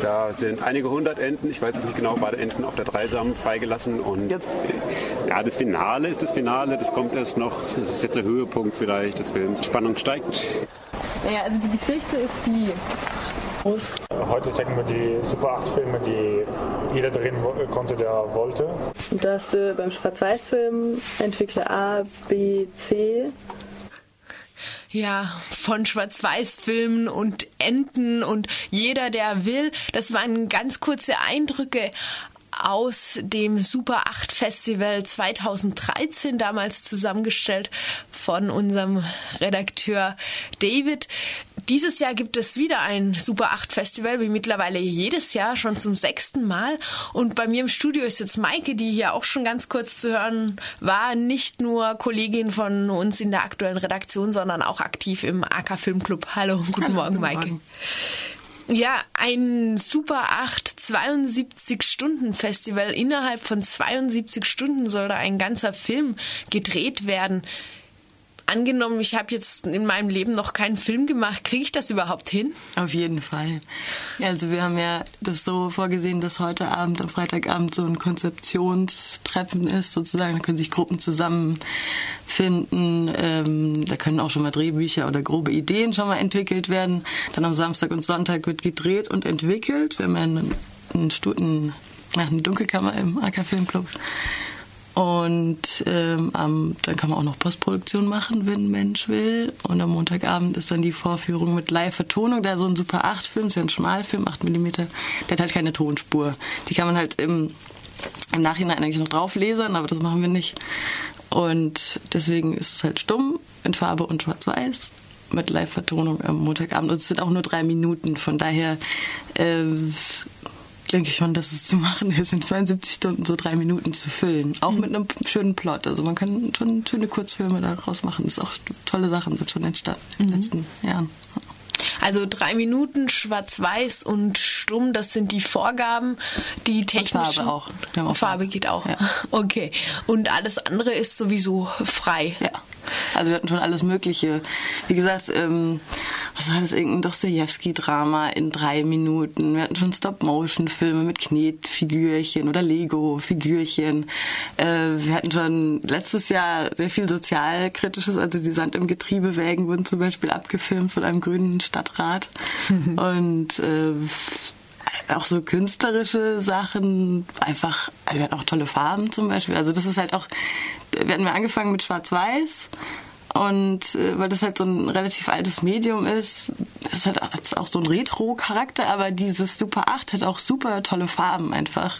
Da sind einige hundert Enten, ich weiß jetzt nicht genau, beide Enten auf der Dreisamen freigelassen. Und jetzt, ja, das Finale ist das Finale, das kommt erst noch. Das ist jetzt der Höhepunkt vielleicht des Films. Die Spannung steigt. Naja, also die Geschichte ist die. Heute zeigen wir die Super 8 Filme, die jeder drehen konnte, der wollte. Und da hast du beim Schwarz-Weiß-Film Entwickler A, B, C ja, von Schwarz-Weiß-Filmen und Enten und jeder, der will. Das waren ganz kurze Eindrücke aus dem Super 8 Festival 2013 damals zusammengestellt von unserem Redakteur David. Dieses Jahr gibt es wieder ein Super 8 Festival, wie mittlerweile jedes Jahr, schon zum sechsten Mal. Und bei mir im Studio ist jetzt Maike, die hier auch schon ganz kurz zu hören war, nicht nur Kollegin von uns in der aktuellen Redaktion, sondern auch aktiv im AK Filmclub. Hallo, guten Hallo, Morgen, guten Maike. Morgen. Ja, ein Super 8 72 Stunden Festival. Innerhalb von 72 Stunden soll da ein ganzer Film gedreht werden angenommen, ich habe jetzt in meinem Leben noch keinen Film gemacht, kriege ich das überhaupt hin? Auf jeden Fall. Also wir haben ja das so vorgesehen, dass heute Abend, am Freitagabend so ein Konzeptionstreffen ist, sozusagen. Da können sich Gruppen zusammenfinden. Ähm, da können auch schon mal Drehbücher oder grobe Ideen schon mal entwickelt werden. Dann am Samstag und Sonntag wird gedreht und entwickelt. Wir haben ja einen, einen, einen, eine Dunkelkammer im AK Filmclub. Und ähm, dann kann man auch noch Postproduktion machen, wenn ein Mensch will. Und am Montagabend ist dann die Vorführung mit Live-Vertonung. Da so ein Super 8-Film, ist ja ein Schmalfilm, 8 mm. Der hat halt keine Tonspur. Die kann man halt im, im Nachhinein eigentlich noch drauflesern, aber das machen wir nicht. Und deswegen ist es halt stumm in Farbe und schwarz-weiß mit Live-Vertonung am Montagabend. Und es sind auch nur drei Minuten. Von daher äh, denke ich schon, dass es zu machen ist, in 72 Stunden so drei Minuten zu füllen. Auch mhm. mit einem schönen Plot. Also man kann schon schöne Kurzfilme daraus machen. Das ist auch tolle Sachen sind schon entstanden in den mhm. letzten Jahren. Also drei Minuten schwarz-weiß und stumm, das sind die Vorgaben, die technischen. Und Farbe auch. auch Farbe. Farbe geht auch. Ja. Okay. Und alles andere ist sowieso frei. Ja. Also wir hatten schon alles Mögliche. Wie gesagt, ähm, was war das, irgendein Dostoevsky-Drama in drei Minuten. Wir hatten schon Stop-Motion-Filme mit Knetfigürchen oder Lego-Figürchen. Äh, wir hatten schon letztes Jahr sehr viel sozialkritisches, also die Sand im Getriebewägen wurden zum Beispiel abgefilmt von einem grünen Stadtrat. Und äh, auch so künstlerische Sachen, einfach, also wir hatten auch tolle Farben zum Beispiel. Also das ist halt auch, wir hatten angefangen mit Schwarz-Weiß und äh, weil das halt so ein relativ altes Medium ist, ist halt auch so ein Retro-Charakter, aber dieses Super 8 hat auch super tolle Farben einfach.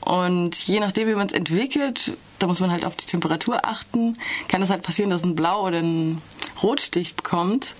Und je nachdem, wie man es entwickelt, da muss man halt auf die Temperatur achten, kann es halt passieren, dass ein Blau oder ein Rotstich bekommt.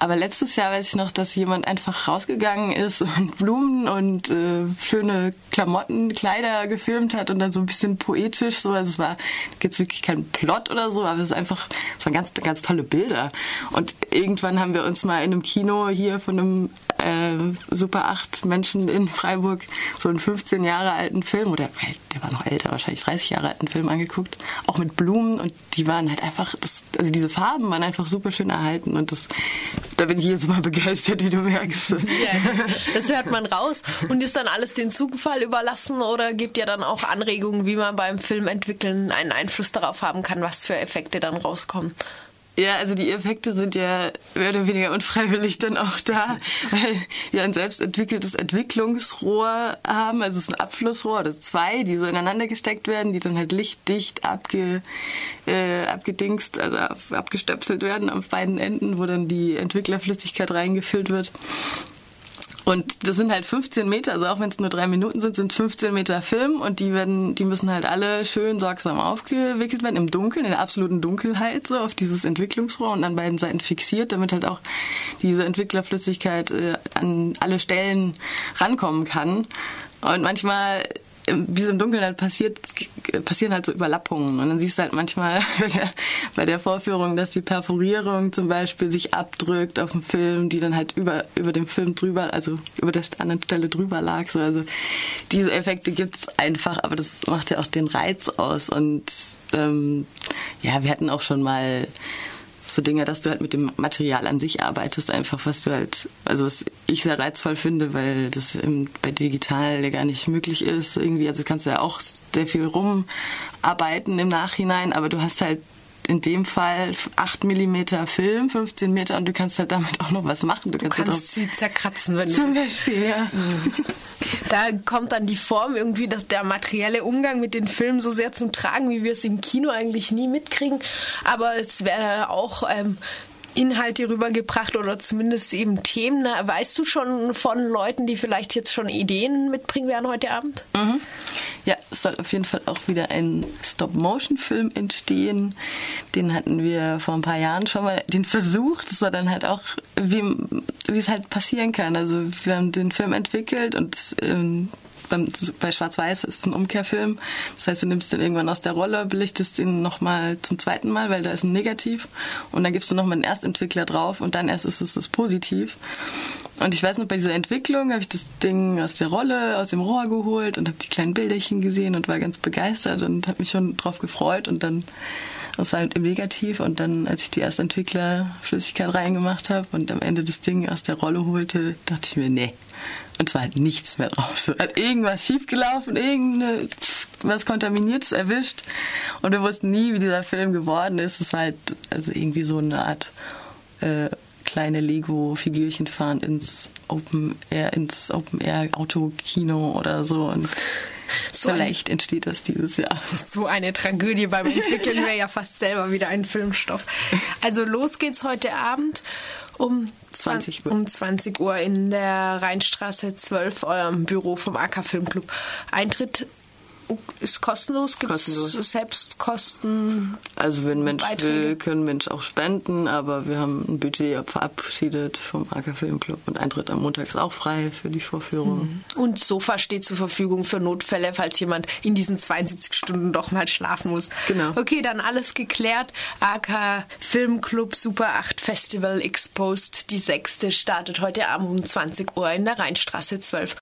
Aber letztes Jahr weiß ich noch, dass jemand einfach rausgegangen ist und Blumen und äh, schöne Klamotten, Kleider gefilmt hat und dann so ein bisschen poetisch so. Also es war jetzt wirklich kein Plot oder so, aber es ist einfach, es waren ganz, ganz tolle Bilder. Und irgendwann haben wir uns mal in einem Kino hier von einem äh, Super 8 Menschen in Freiburg so einen 15 Jahre alten Film oder der war noch älter, wahrscheinlich 30 Jahre alten Film angeguckt, auch mit Blumen und die waren halt einfach, das, also diese Farben waren einfach super schön erhalten und das da bin ich jetzt mal begeistert, wie du merkst. Ja, das, das, hört man raus. Und ist dann alles den Zugfall überlassen oder gibt ja dann auch Anregungen, wie man beim Filmentwickeln einen Einfluss darauf haben kann, was für Effekte dann rauskommen? Ja, also die Effekte sind ja mehr oder weniger unfreiwillig dann auch da, weil wir ein selbst entwickeltes Entwicklungsrohr haben, also es ist ein Abflussrohr, das zwei, die so ineinander gesteckt werden, die dann halt lichtdicht abge, äh, abgedingst, also abgestöpselt werden auf beiden Enden, wo dann die Entwicklerflüssigkeit reingefüllt wird. Und das sind halt 15 Meter, also auch wenn es nur drei Minuten sind, sind 15 Meter Film und die werden, die müssen halt alle schön sorgsam aufgewickelt werden, im Dunkeln, in der absoluten Dunkelheit, so auf dieses Entwicklungsrohr und an beiden Seiten fixiert, damit halt auch diese Entwicklerflüssigkeit äh, an alle Stellen rankommen kann. Und manchmal wie es im Dunkeln halt passiert, passieren halt so Überlappungen. Und dann siehst du halt manchmal bei der, bei der Vorführung, dass die Perforierung zum Beispiel sich abdrückt auf dem Film, die dann halt über, über dem Film drüber, also über der anderen Stelle drüber lag. So. Also diese Effekte gibt's einfach, aber das macht ja auch den Reiz aus. Und ähm, ja, wir hatten auch schon mal so Dinge, dass du halt mit dem Material an sich arbeitest, einfach was du halt, also was ich sehr reizvoll finde, weil das bei digital ja gar nicht möglich ist. Irgendwie, also kannst du ja auch sehr viel rumarbeiten im Nachhinein, aber du hast halt in dem Fall 8 mm Film, 15 Meter und du kannst halt damit auch noch was machen. Du, du kannst, kannst sie zerkratzen, wenn Zum Beispiel, ja. Da kommt dann die Form irgendwie, dass der materielle Umgang mit den Filmen so sehr zum Tragen, wie wir es im Kino eigentlich nie mitkriegen. Aber es wäre auch ähm, Inhalte rübergebracht oder zumindest eben Themen. Weißt du schon von Leuten, die vielleicht jetzt schon Ideen mitbringen werden heute Abend? Mhm. Ja, es soll auf jeden Fall auch wieder ein Stop-Motion-Film entstehen. Den hatten wir vor ein paar Jahren schon mal den Versuch. Das war dann halt auch, wie, wie es halt passieren kann. Also wir haben den Film entwickelt und ähm, beim, bei Schwarz-Weiß ist es ein Umkehrfilm. Das heißt, du nimmst den irgendwann aus der Rolle, belichtest ihn nochmal zum zweiten Mal, weil da ist ein Negativ. Und dann gibst du nochmal einen Erstentwickler drauf und dann erst ist es das Positiv. Und ich weiß noch, bei dieser Entwicklung habe ich das Ding aus der Rolle, aus dem Rohr geholt und habe die kleinen Bilderchen gesehen und war ganz begeistert und habe mich schon drauf gefreut. Und dann, das war halt im Negativ. Und dann, als ich die Erstentwickler-Flüssigkeit reingemacht habe und am Ende das Ding aus der Rolle holte, dachte ich mir, nee, und zwar halt nichts mehr drauf. So hat irgendwas schiefgelaufen, irgendwas Kontaminiertes erwischt. Und wir wussten nie, wie dieser Film geworden ist. Es war halt also irgendwie so eine Art äh, kleine Lego-Figürchen fahren ins Open Air, ins Open Air Autokino oder so. Und so vielleicht ein, entsteht das dieses Jahr. So eine Tragödie beim Entwickeln wäre ja fast selber wieder ein Filmstoff. Also los geht's heute Abend um 20 Uhr. Um 20 Uhr in der Rheinstraße 12, eurem Büro vom AK Filmclub. Eintritt ist kostenlos? Gibt kostenlos. Selbstkosten? Also wenn Mensch Beiträge? will, können Mensch auch spenden, aber wir haben ein Budget verabschiedet vom AK Filmclub und Eintritt am Montag ist auch frei für die Vorführung. Mhm. Und Sofa steht zur Verfügung für Notfälle, falls jemand in diesen 72 Stunden doch mal schlafen muss. Genau. Okay, dann alles geklärt. AK Filmclub Super 8 Festival Exposed, die sechste, startet heute Abend um 20 Uhr in der Rheinstraße 12.